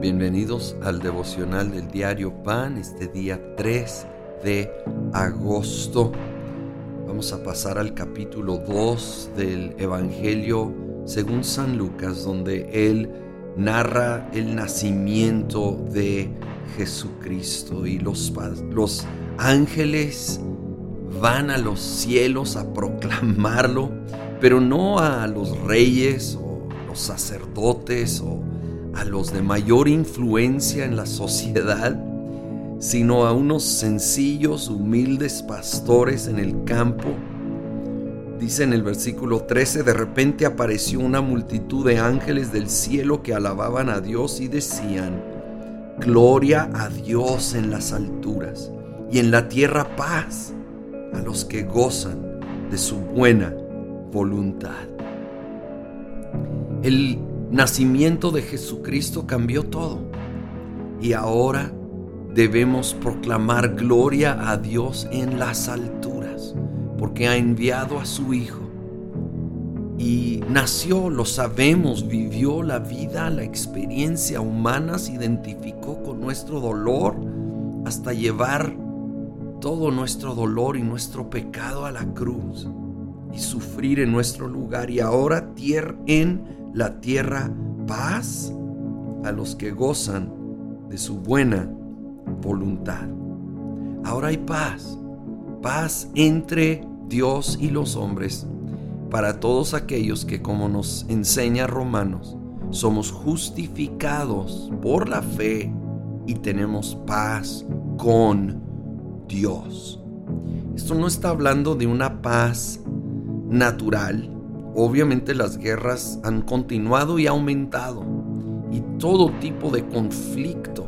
Bienvenidos al devocional del diario Pan, este día 3 de agosto. Vamos a pasar al capítulo 2 del Evangelio según San Lucas, donde él narra el nacimiento de Jesucristo y los, los ángeles van a los cielos a proclamarlo, pero no a los reyes o los sacerdotes o a los de mayor influencia en la sociedad, sino a unos sencillos, humildes pastores en el campo. Dice en el versículo 13, de repente apareció una multitud de ángeles del cielo que alababan a Dios y decían, Gloria a Dios en las alturas y en la tierra paz a los que gozan de su buena voluntad. El nacimiento de Jesucristo cambió todo. Y ahora debemos proclamar gloria a Dios en las alturas, porque ha enviado a su Hijo. Y nació, lo sabemos, vivió la vida, la experiencia humana, se identificó con nuestro dolor hasta llevar todo nuestro dolor y nuestro pecado a la cruz y sufrir en nuestro lugar. Y ahora tierra en la tierra paz a los que gozan de su buena voluntad. Ahora hay paz, paz entre Dios y los hombres, para todos aquellos que, como nos enseña Romanos, somos justificados por la fe y tenemos paz con Dios. Esto no está hablando de una paz natural, Obviamente las guerras han continuado y aumentado y todo tipo de conflicto,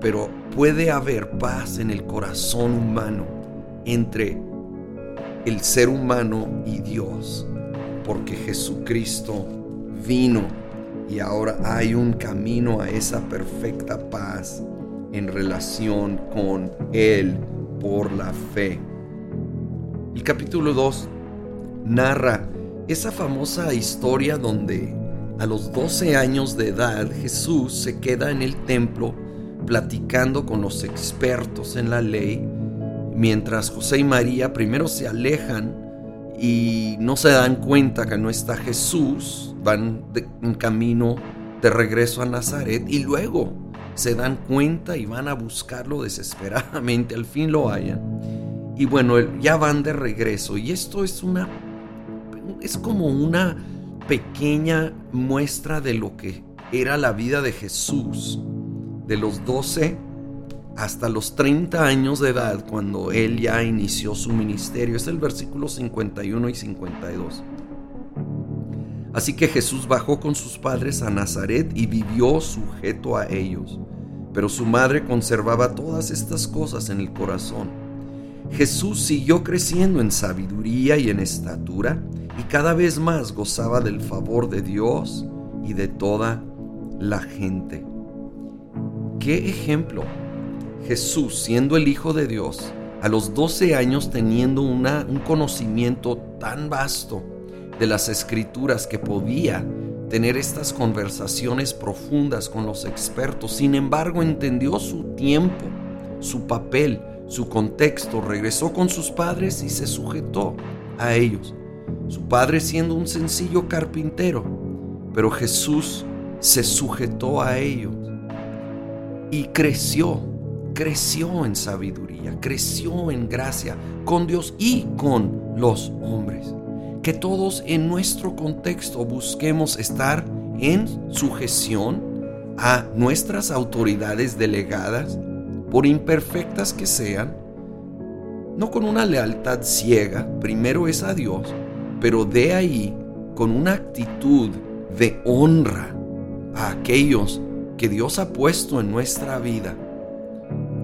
pero puede haber paz en el corazón humano entre el ser humano y Dios, porque Jesucristo vino y ahora hay un camino a esa perfecta paz en relación con Él por la fe. El capítulo 2 narra esa famosa historia donde a los 12 años de edad Jesús se queda en el templo platicando con los expertos en la ley, mientras José y María primero se alejan y no se dan cuenta que no está Jesús, van en camino de regreso a Nazaret y luego se dan cuenta y van a buscarlo desesperadamente, al fin lo hallan. Y bueno, ya van de regreso y esto es una es como una pequeña muestra de lo que era la vida de Jesús, de los 12 hasta los 30 años de edad, cuando él ya inició su ministerio. Es el versículo 51 y 52. Así que Jesús bajó con sus padres a Nazaret y vivió sujeto a ellos. Pero su madre conservaba todas estas cosas en el corazón. Jesús siguió creciendo en sabiduría y en estatura y cada vez más gozaba del favor de Dios y de toda la gente. ¿Qué ejemplo? Jesús, siendo el Hijo de Dios, a los 12 años teniendo una, un conocimiento tan vasto de las escrituras que podía tener estas conversaciones profundas con los expertos, sin embargo entendió su tiempo, su papel, su contexto, regresó con sus padres y se sujetó a ellos su padre siendo un sencillo carpintero, pero Jesús se sujetó a ellos y creció, creció en sabiduría, creció en gracia con Dios y con los hombres. Que todos en nuestro contexto busquemos estar en sujeción a nuestras autoridades delegadas, por imperfectas que sean, no con una lealtad ciega, primero es a Dios pero de ahí con una actitud de honra a aquellos que Dios ha puesto en nuestra vida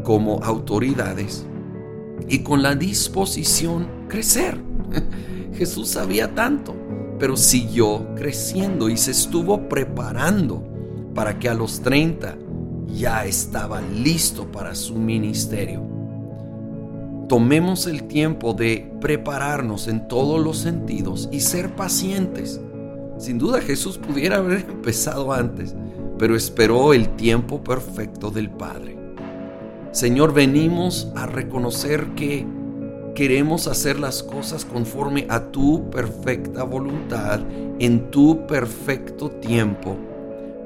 como autoridades y con la disposición crecer. Jesús sabía tanto, pero siguió creciendo y se estuvo preparando para que a los 30 ya estaba listo para su ministerio tomemos el tiempo de prepararnos en todos los sentidos y ser pacientes. Sin duda Jesús pudiera haber empezado antes, pero esperó el tiempo perfecto del Padre. Señor, venimos a reconocer que queremos hacer las cosas conforme a tu perfecta voluntad en tu perfecto tiempo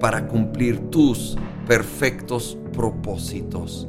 para cumplir tus perfectos propósitos.